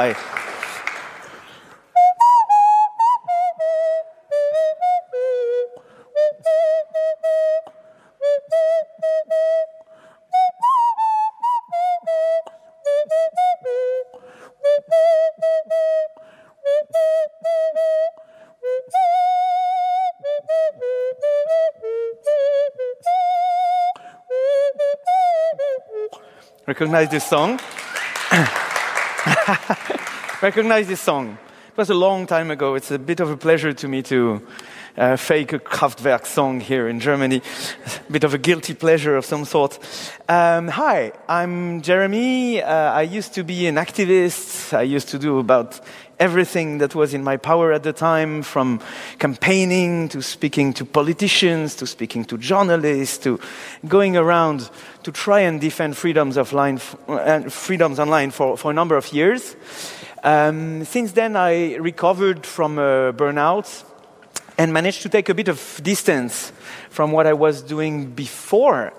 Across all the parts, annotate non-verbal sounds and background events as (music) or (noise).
Hi. Recognize this song? (laughs) Recognize this song? It was a long time ago. It's a bit of a pleasure to me to uh, fake a Kraftwerk song here in Germany. a bit of a guilty pleasure of some sort. Um, hi, I'm Jérémie. Uh, I used to be an activist. I used to do about everything that was in my power at the time, from campaigning to speaking to politicians, to speaking to journalists, to going around to try and defend freedoms, offline, uh, freedoms online for, for a number of years. Um, since then, I recovered from a burnout and managed to take a bit of distance from what I was doing before.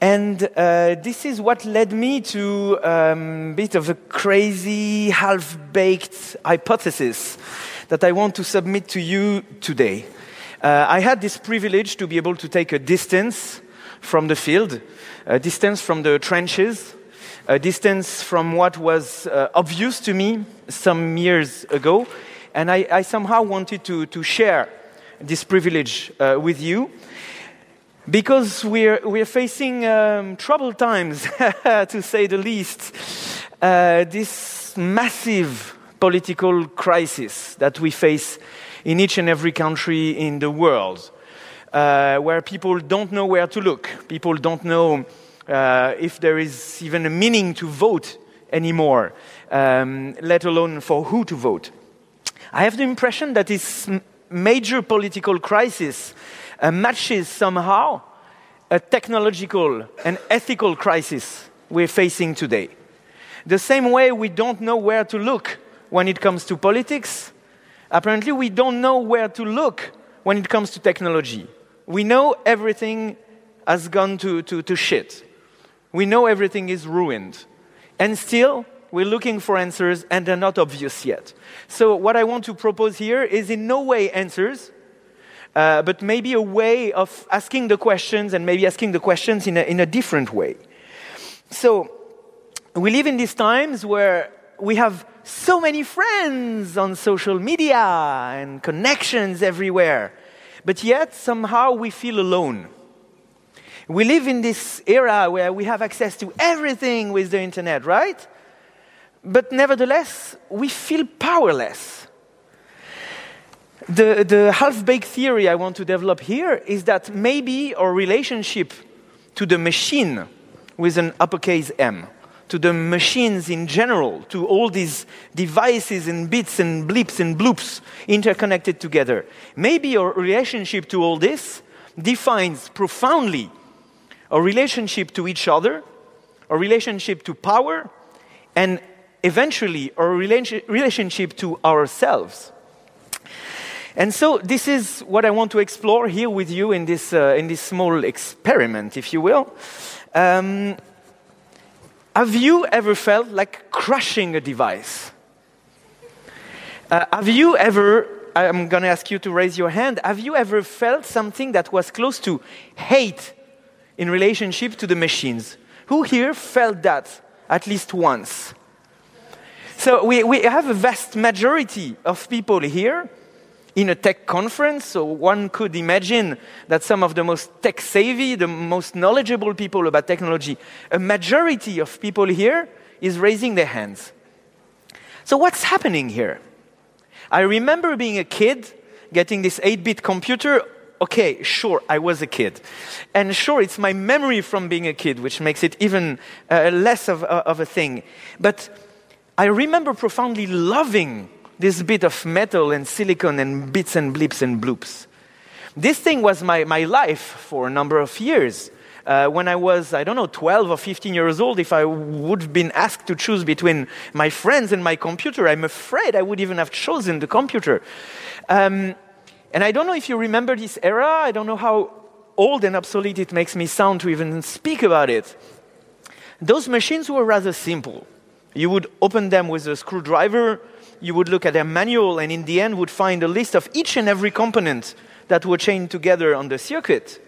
And uh, this is what led me to a um, bit of a crazy, half baked hypothesis that I want to submit to you today. Uh, I had this privilege to be able to take a distance from the field, a distance from the trenches, a distance from what was uh, obvious to me some years ago. And I, I somehow wanted to, to share this privilege uh, with you because we're, we're facing um, troubled times, (laughs) to say the least. Uh, this massive political crisis that we face in each and every country in the world, uh, where people don't know where to look, people don't know uh, if there is even a meaning to vote anymore, um, let alone for who to vote. I have the impression that this major political crisis uh, matches somehow a technological and ethical crisis we're facing today. The same way we don't know where to look when it comes to politics, apparently we don't know where to look when it comes to technology. We know everything has gone to, to, to shit. We know everything is ruined. And still, we're looking for answers and they're not obvious yet. So, what I want to propose here is in no way answers, uh, but maybe a way of asking the questions and maybe asking the questions in a, in a different way. So, we live in these times where we have so many friends on social media and connections everywhere, but yet somehow we feel alone. We live in this era where we have access to everything with the internet, right? But nevertheless, we feel powerless. The, the half baked theory I want to develop here is that maybe our relationship to the machine with an uppercase M, to the machines in general, to all these devices and bits and blips and bloops interconnected together, maybe our relationship to all this defines profoundly our relationship to each other, our relationship to power, and eventually our relationship to ourselves. And so, this is what I want to explore here with you in this, uh, in this small experiment, if you will. Um, have you ever felt like crushing a device? Uh, have you ever, I'm going to ask you to raise your hand, have you ever felt something that was close to hate in relationship to the machines? Who here felt that at least once? So, we, we have a vast majority of people here in a tech conference. So one could imagine that some of the most tech savvy, the most knowledgeable people about technology, a majority of people here is raising their hands. So what's happening here? I remember being a kid, getting this 8 bit computer. Okay, sure, I was a kid. And sure, it's my memory from being a kid, which makes it even uh, less of, uh, of a thing. But I remember profoundly loving this bit of metal and silicon and bits and blips and bloops. This thing was my, my life for a number of years. Uh, when I was, I don't know, 12 or 15 years old, if I would have been asked to choose between my friends and my computer, I'm afraid I would even have chosen the computer. Um, and I don't know if you remember this era. I don't know how old and obsolete it makes me sound to even speak about it. those machines were rather simple. You would open them with a screwdriver, you would look at their manual, and in the end would find a list of each and every component that were chained together on the circuit.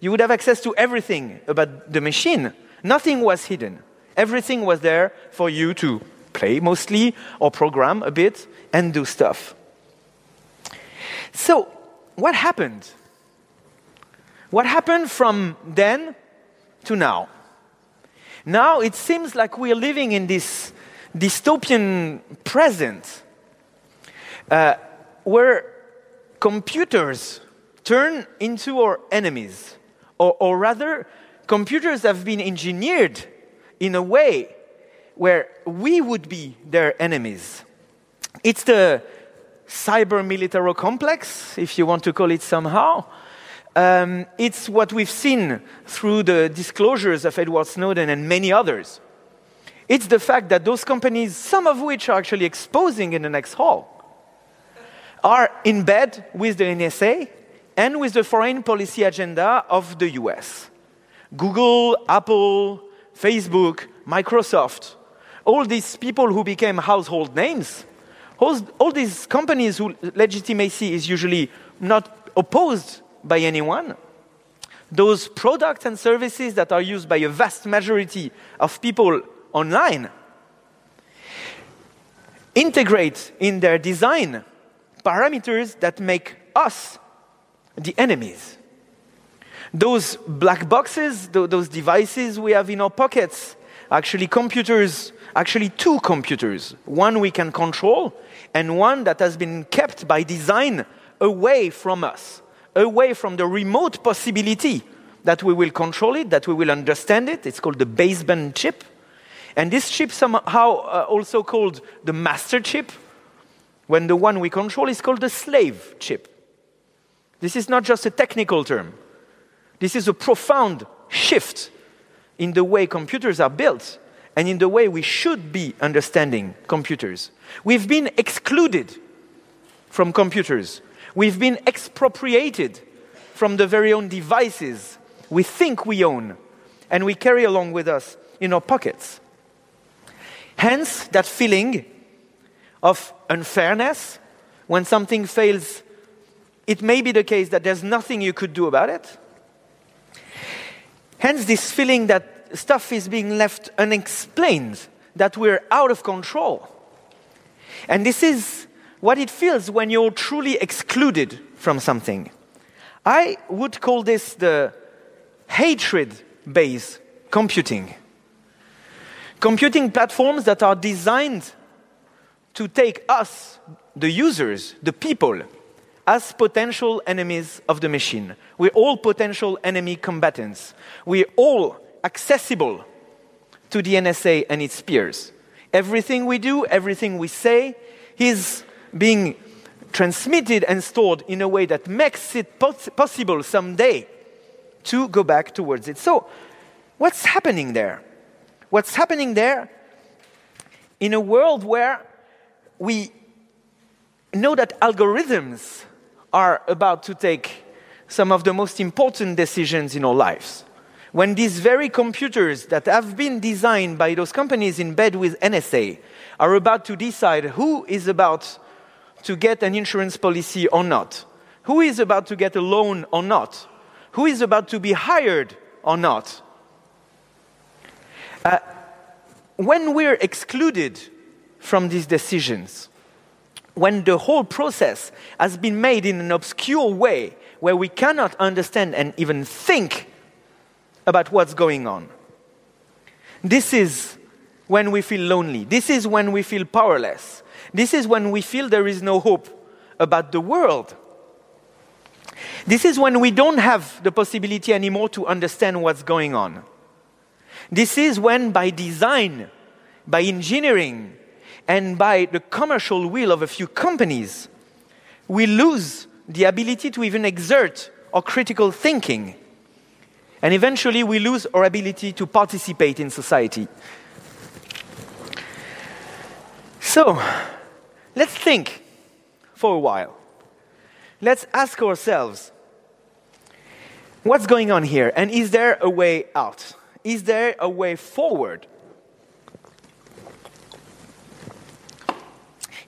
You would have access to everything about the machine. Nothing was hidden. Everything was there for you to play mostly or program a bit and do stuff. So, what happened? What happened from then to now? Now it seems like we are living in this dystopian present uh, where computers turn into our enemies, or, or rather, computers have been engineered in a way where we would be their enemies. It's the cyber military complex, if you want to call it somehow. Um, it's what we've seen through the disclosures of Edward Snowden and many others. It's the fact that those companies, some of which are actually exposing in the next hall, are in bed with the NSA and with the foreign policy agenda of the US. Google, Apple, Facebook, Microsoft, all these people who became household names, all, all these companies whose legitimacy is usually not opposed by anyone, those products and services that are used by a vast majority of people online integrate in their design parameters that make us the enemies. Those black boxes, those devices we have in our pockets, actually computers, actually two computers. One we can control, and one that has been kept by design away from us, away from the remote possibility that we will control it, that we will understand it. It's called the baseband chip. And this chip, somehow uh, also called the master chip, when the one we control is called the slave chip. This is not just a technical term, this is a profound shift in the way computers are built and in the way we should be understanding computers. We've been excluded from computers, we've been expropriated from the very own devices we think we own and we carry along with us in our pockets. Hence, that feeling of unfairness when something fails, it may be the case that there's nothing you could do about it. Hence, this feeling that stuff is being left unexplained, that we're out of control. And this is what it feels when you're truly excluded from something. I would call this the hatred based computing. Computing platforms that are designed to take us, the users, the people, as potential enemies of the machine. We're all potential enemy combatants. We're all accessible to the NSA and its peers. Everything we do, everything we say, is being transmitted and stored in a way that makes it pos- possible someday to go back towards it. So, what's happening there? What's happening there in a world where we know that algorithms are about to take some of the most important decisions in our lives. When these very computers that have been designed by those companies in bed with NSA are about to decide who is about to get an insurance policy or not, who is about to get a loan or not, who is about to be hired or not, uh, when we're excluded from these decisions, when the whole process has been made in an obscure way where we cannot understand and even think about what's going on, this is when we feel lonely. This is when we feel powerless. This is when we feel there is no hope about the world. This is when we don't have the possibility anymore to understand what's going on. This is when, by design, by engineering, and by the commercial will of a few companies, we lose the ability to even exert our critical thinking. And eventually, we lose our ability to participate in society. So, let's think for a while. Let's ask ourselves what's going on here, and is there a way out? Is there a way forward?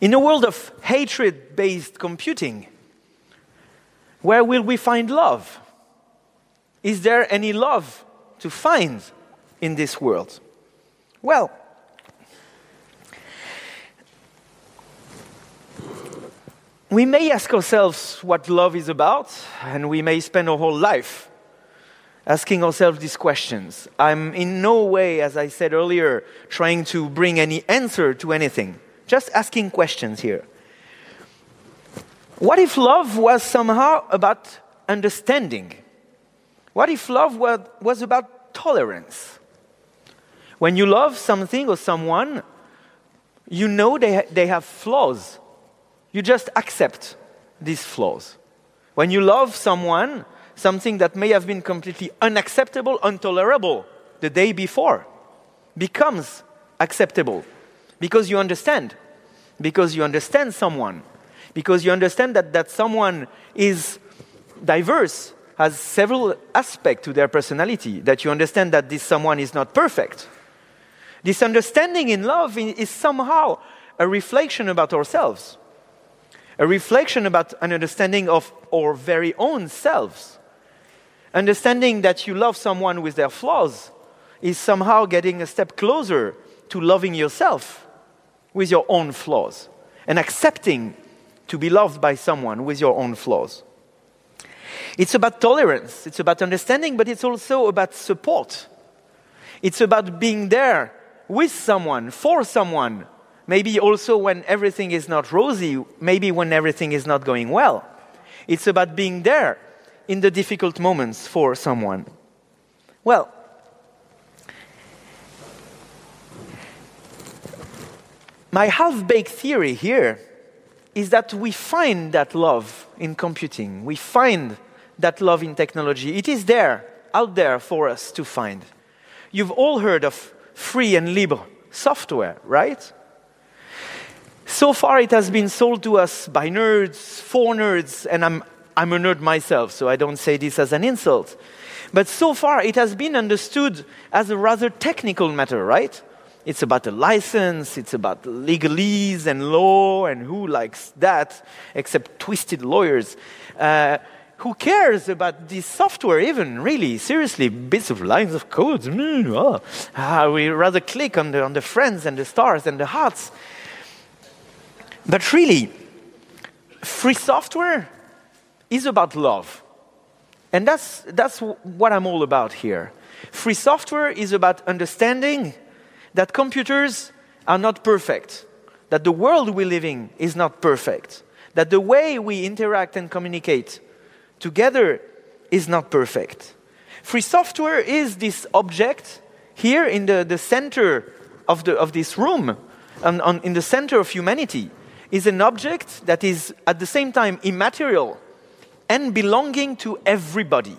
In a world of hatred based computing, where will we find love? Is there any love to find in this world? Well, we may ask ourselves what love is about, and we may spend our whole life asking ourselves these questions. I'm in no way, as I said earlier, trying to bring any answer to anything, just asking questions here. What if love was somehow about understanding? What if love was, about tolerance? When you love something or someone, you know they, they have flaws. You just accept these flaws. When you love someone, something that may have been completely unacceptable, intolerable the day before becomes acceptable because you understand. Because you understand someone. Because you understand that, that someone is diverse, has several aspects to their personality, that you understand that this someone is not perfect. This understanding in love is somehow a reflection about ourselves, a reflection about an understanding of our very own selves. Understanding that you love someone with their flaws is somehow getting a step closer to loving yourself with your own flaws and accepting to be loved by someone with your own flaws. It's about tolerance, it's about understanding, but it's also about support. It's about being there with someone, for someone, maybe also when everything is not rosy, maybe when everything is not going well. It's about being there in the difficult moments for someone. Well, my half baked theory here is that we find that love in computing, we find that love in technology. It is there, out there for us to find. You've all heard of free and libre software, right? So far, it has been sold to us by nerds, for nerds, and I'm, I'm a nerd myself, so I don't say this as an insult. But so far, it has been understood as a rather technical matter, right? It's about a license, it's about legalese and law, and who likes that except twisted lawyers? Uh, who cares about this software even really? Seriously bits of lines of code mm, oh. ah, we rather click on the, on the friends and the stars and the hearts. But really free software is about love. And that's, that's what i'm all about here. Free software is about understanding that computers are not perfect that the world we live in is not perfect that the way we interact and communicate together is not perfect. Free software is this object here in the, the center of, the, of this room, on, on, in the center of humanity, is an object that is at the same time immaterial and belonging to everybody.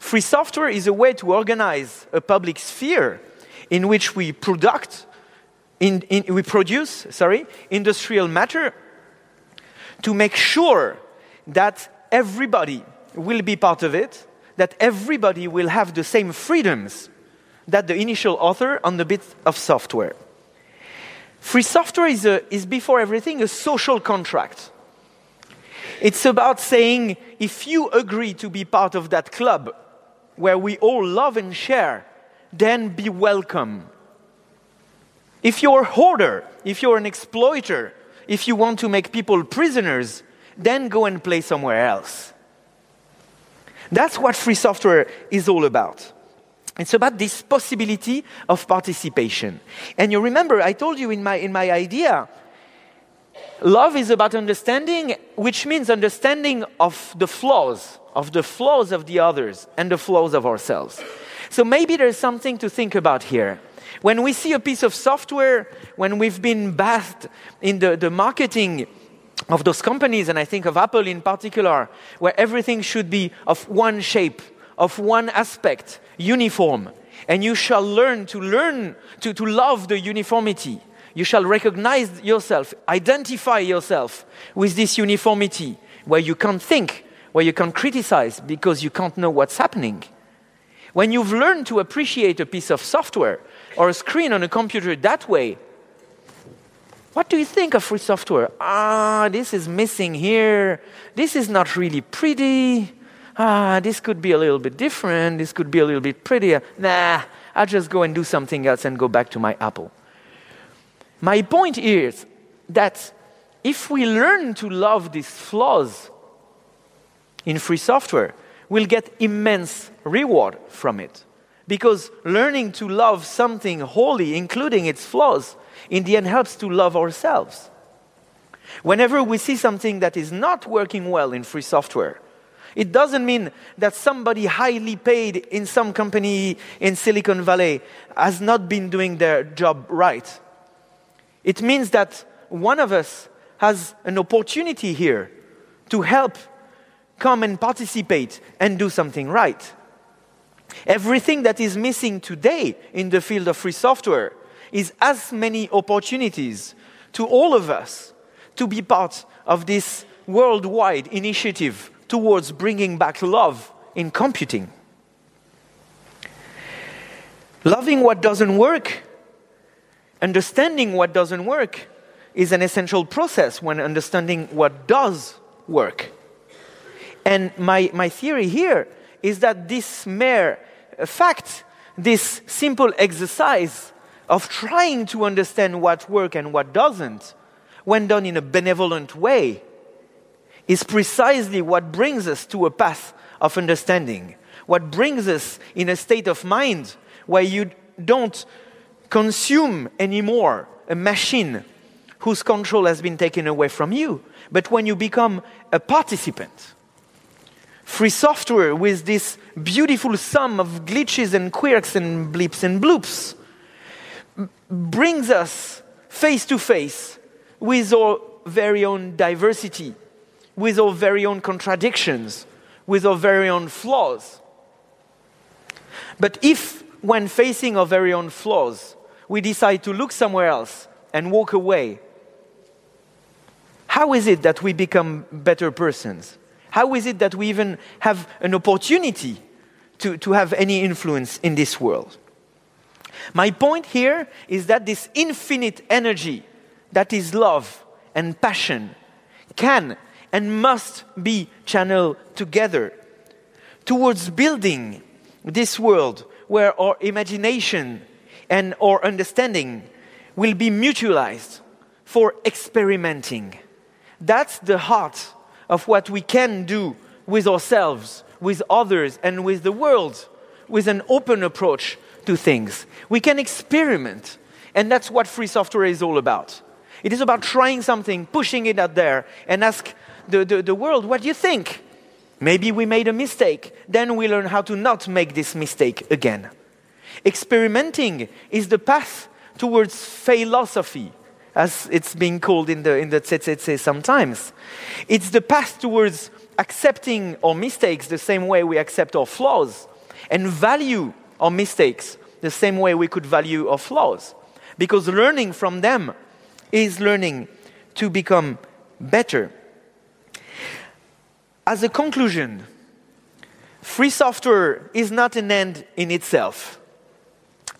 Free software is a way to organize a public sphere in which we product, in, in, we produce, sorry, industrial matter to make sure that everybody will be part of it, that everybody will have the same freedoms that the initial author on the bit of software. Free software is, a, is before everything a social contract. It's about saying if you agree to be part of that club where we all love and share, then be welcome. If you're a hoarder, if you're an exploiter, if you want to make people prisoners, then go and play somewhere else. That's what free software is all about. It's about this possibility of participation. And you remember, I told you in my, in my idea, love is about understanding, which means understanding of the flaws, of the flaws of the others and the flaws of ourselves. So maybe there's something to think about here. When we see a piece of software, when we've been bathed in the, the marketing of those companies, and I think of Apple in particular, where everything should be of one shape, of one aspect, uniform. And you shall learn to learn to, to love the uniformity. You shall recognize yourself, identify yourself with this uniformity, where you can't think, where you can't criticize because you can't know what's happening. When you've learned to appreciate a piece of software or a screen on a computer that way, what do you think of free software? Ah, this is missing here. This is not really pretty. Ah, this could be a little bit different. This could be a little bit prettier. Nah, I'll just go and do something else and go back to my Apple. My point is that if we learn to love these flaws in free software, we'll get immense reward from it. Because learning to love something wholly, including its flaws, in the end helps to love ourselves. Whenever we see something that is not working well in free software, it doesn't mean that somebody highly paid in some company in Silicon Valley has not been doing their job right. It means that one of us has an opportunity here to help come and participate and do something right. Everything that is missing today in the field of free software is as many opportunities to all of us to be part of this worldwide initiative towards bringing back love in computing. Loving what doesn't work, understanding what doesn't work, is an essential process when understanding what does work. And my, my theory here is that this mere fact, this simple exercise of trying to understand what works and what doesn't, when done in a benevolent way, is precisely what brings us to a path of understanding, what brings us in a state of mind where you don't consume anymore a machine whose control has been taken away from you, but when you become a participant. Free software with this beautiful sum of glitches and quirks and blips and bloops brings us face to face with our very own diversity, with our very own contradictions, with our very own flaws. But if, when facing our very own flaws, we decide to look somewhere else and walk away, how is it that we become better persons? How is it that we even have an opportunity to, to have any influence in this world? My point here is that this infinite energy that is love and passion can and must be channeled together towards building this world where our imagination and our understanding will be mutualized for experimenting. That's the heart of what we can do with ourselves, with others, and with the world, with an open approach to things. We can experiment. And that's what free software is all about. It is about trying something, pushing it out there, and ask the, the, the world, what do you think? Maybe we made a mistake. Then we learn how to not make this mistake again. Experimenting is the path towards philosophy, as it's being called in the, in the CCC sometimes. It's the path towards accepting our mistakes the same way we accept our flaws and value our mistakes the same way we could value our flaws. Because learning from them is learning to become better. As a conclusion, free software is not an end in itself.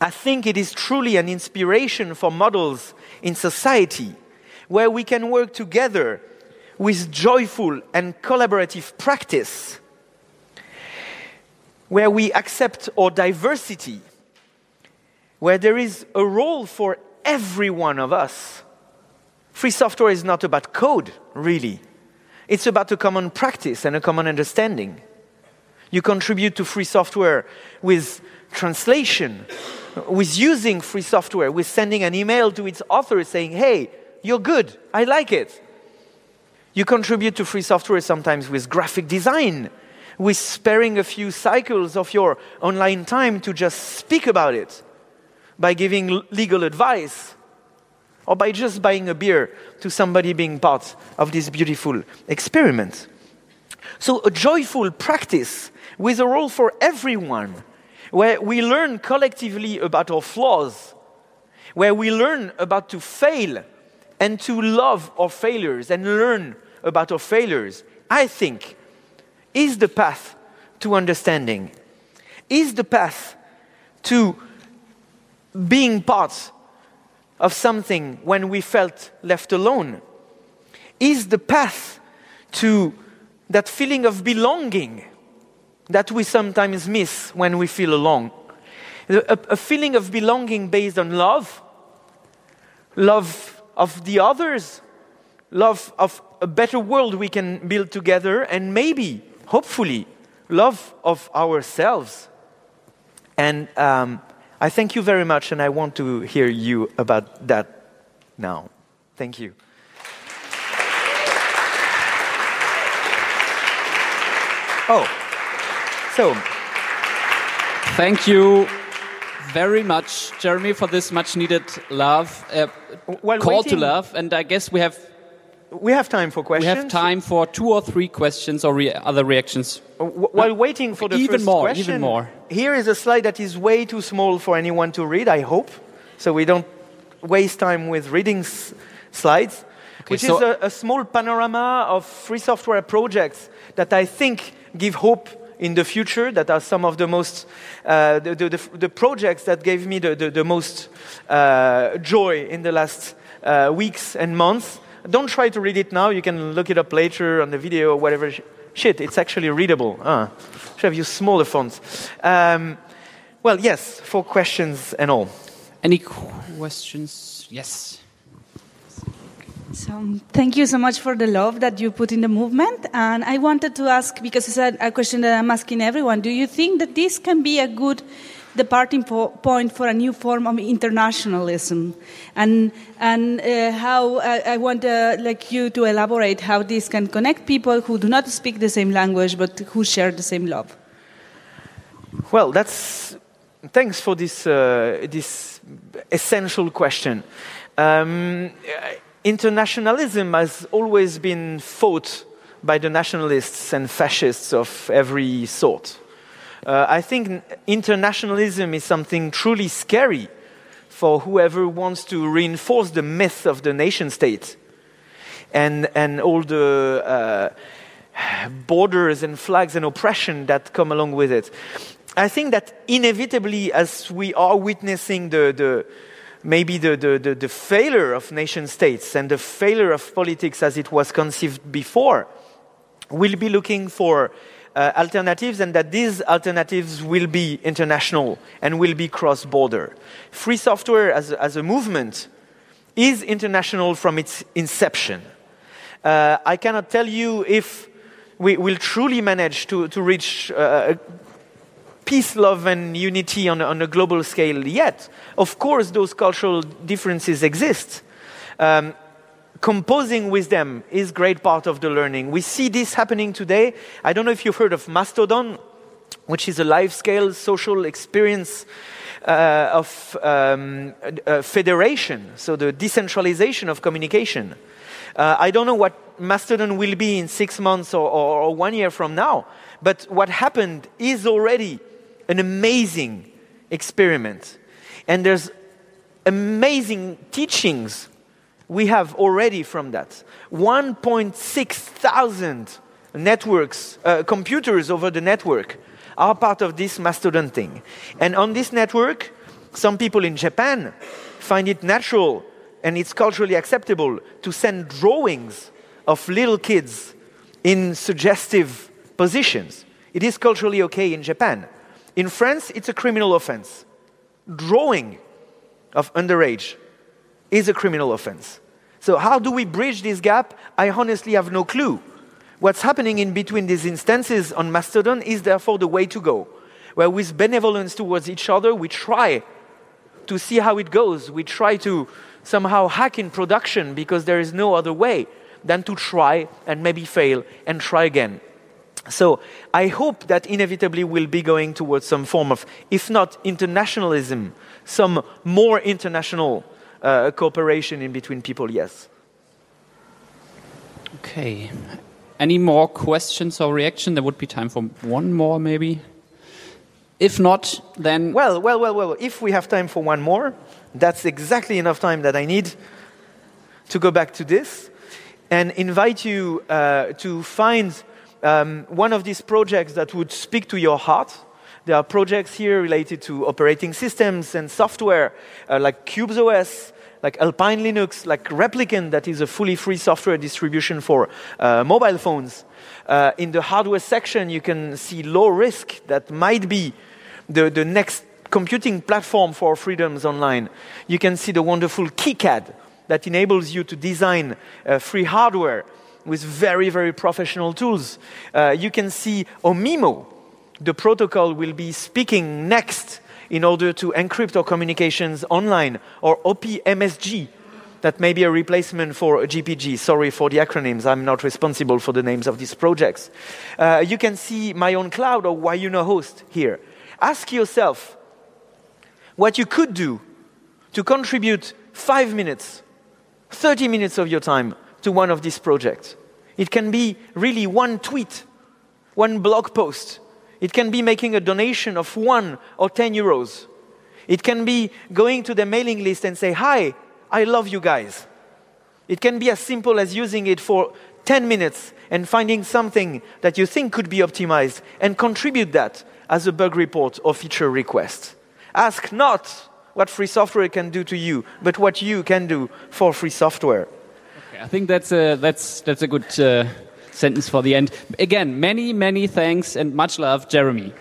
I think it is truly an inspiration for models in society where we can work together with joyful and collaborative practice where we accept our diversity, where there is a role for every one of us. Free software is not about code, really. It's about a common practice and a common understanding. You contribute to free software with translation, with using free software, with sending an email to its author saying, hey, you're good, I like it. You contribute to free software sometimes with graphic design, with sparing a few cycles of your online time to just speak about it, by giving legal advice, or by just buying a beer to somebody being part of this beautiful experiment. So, a joyful practice with a role for everyone, where we learn collectively about our flaws, where we learn about to fail and to love our failures and learn about our failures, I think is the path to understanding. is the path to being part of something when we felt left alone, is the path to that feeling of belonging that we sometimes miss when we feel alone. A, a, feeling of belonging based on love, love of the others, love of a better world we can build together, and maybe, hopefully, love of ourselves. And um, I thank you very much, and I want to hear you about that now. Thank you. Oh, so. Thank you very much, Jérémie, for this much needed love, uh, call waiting, to love. And I guess we have we have time for questions. We have time for two or three questions or re other reactions. Uh, while waiting for the even first more, question, even more. Here is a slide that is way too small for anyone to read. I hope, so we don't waste time with reading slides. Okay, which so is a, a small panorama of free software projects that I think give hope in the future that are some of the most uh, the, the, the, projects that gave me the, the, the most uh, joy in the last uh, weeks and months don't try to read it now. You can look it up later on the video or whatever. Shit, it's actually readable. Ah, should have used smaller fonts. Um, well, yes, for questions and all. Any questions? Yes. So, thank you so much for the love that you put in the movement. And I wanted to ask, because it's a, a question that I'm asking everyone, do you think that this can be a good departing point for a new form of internationalism, and and uh, how I, I want uh, like you to elaborate how this can connect people who do not speak the same language but who share the same love. Well, that's thanks for this uh, this essential question. Um, internationalism has always been fought by the nationalists and fascists of every sort. Uh, I think internationalism is something truly scary for whoever wants to reinforce the myth of the nation state and, and all the uh, borders and flags and oppression that come along with it. I think that inevitably, as we are witnessing the, the maybe the, the, the, the failure of nation states and the failure of politics as it was conceived before, we'll be looking for uh, alternatives and that these alternatives will be international and will be cross border. Free software as a, as a movement is international from its inception. Uh, I cannot tell you if we will truly manage to, to reach uh, peace, love, and unity on, on, a global scale yet. Of course, those cultural differences exist. Um, composing with them is great part of the learning. We see this happening today. I don't know if you've heard of Mastodon, which is a life scale social experience uh, of um, federation, so the decentralization of communication. Uh, I don't know what Mastodon will be in six months or, or, or one year from now, but what happened is already an amazing experiment. And there's amazing teachings we have already from that 1.6 thousand networks, uh, computers over the network are part of this Mastodon thing. And on this network, some people in Japan find it natural and it's culturally acceptable to send drawings of little kids in suggestive positions. It is culturally okay in Japan. In France, it's a criminal offense. Drawing of underage is a criminal offense. So, how do we bridge this gap? I honestly have no clue. What's happening in between these instances on Mastodon is therefore the way to go, where with benevolence towards each other, we try to see how it goes. We try to somehow hack in production because there is no other way than to try and maybe fail and try again. So I hope that inevitably we'll be going towards some form of, if not internationalism, some more international uh, cooperation in between people, yes. Okay. Any more questions or reaction? There would be time for one more, maybe. If not, then. Well, well, well, well. If we have time for one more, that's exactly enough time that I need to go back to this and invite you uh, to find um, one of these projects that would speak to your heart There are projects here related to operating systems and software, uh, like Qubes OS, like Alpine Linux, like Replicant, that is a fully free software distribution for uh, mobile phones. Uh, in the hardware section, you can see lowRISC that might be the, the next computing platform for freedoms online. You can see the wonderful KiCad that enables you to design uh, free hardware with very, very professional tools. Uh, you can see OMEMO, the protocol will be speaking next in order to encrypt our communications online, or OPMSG, that may be a replacement for GPG. Sorry for the acronyms, I'm not responsible for the names of these projects. Uh, you can see my ownCloud or YunoHost here. Ask yourself what you could do to contribute five minutes, 30 minutes of your time to one of these projects. It can be really one tweet, one blog post, it can be making a donation of one or 10 euros. It can be going to the mailing list and say, Hi, I love you guys. It can be as simple as using it for 10 minutes and finding something that you think could be optimized and contribute that as a bug report or feature request. Ask not what free software can do to you, but what you can do for free software. Okay, I think that's a, that's, that's a good. Uh sentence for the end. Again, many, many thanks and much love, Jérémie.